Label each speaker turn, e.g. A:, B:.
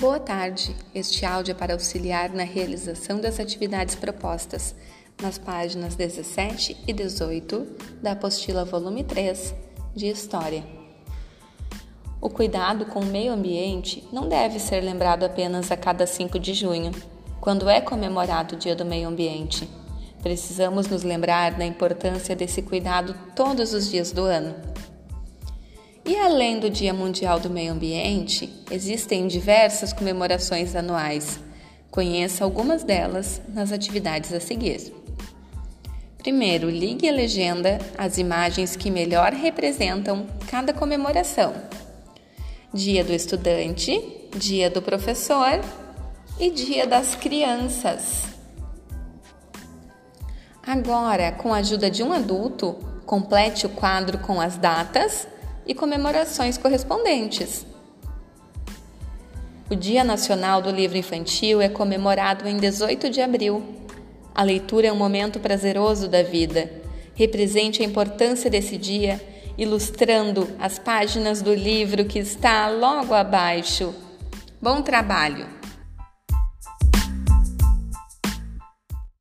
A: Boa tarde. Este áudio é para auxiliar na realização das atividades propostas nas páginas 17 e 18 da apostila volume 3 de História. O cuidado com o meio ambiente não deve ser lembrado apenas a cada 5 de junho, quando é comemorado o Dia do Meio Ambiente. Precisamos nos lembrar da importância desse cuidado todos os dias do ano. E além do Dia Mundial do Meio Ambiente, existem diversas comemorações anuais. Conheça algumas delas nas atividades a seguir. Primeiro, ligue a legenda às imagens que melhor representam cada comemoração: Dia do Estudante, Dia do Professor e Dia das Crianças. Agora, com a ajuda de um adulto, complete o quadro com as datas e comemorações correspondentes. O Dia Nacional do Livro Infantil é comemorado em 18 de abril. A leitura é um momento prazeroso da vida. Represente a importância desse dia ilustrando as páginas do livro que está logo abaixo. Bom trabalho!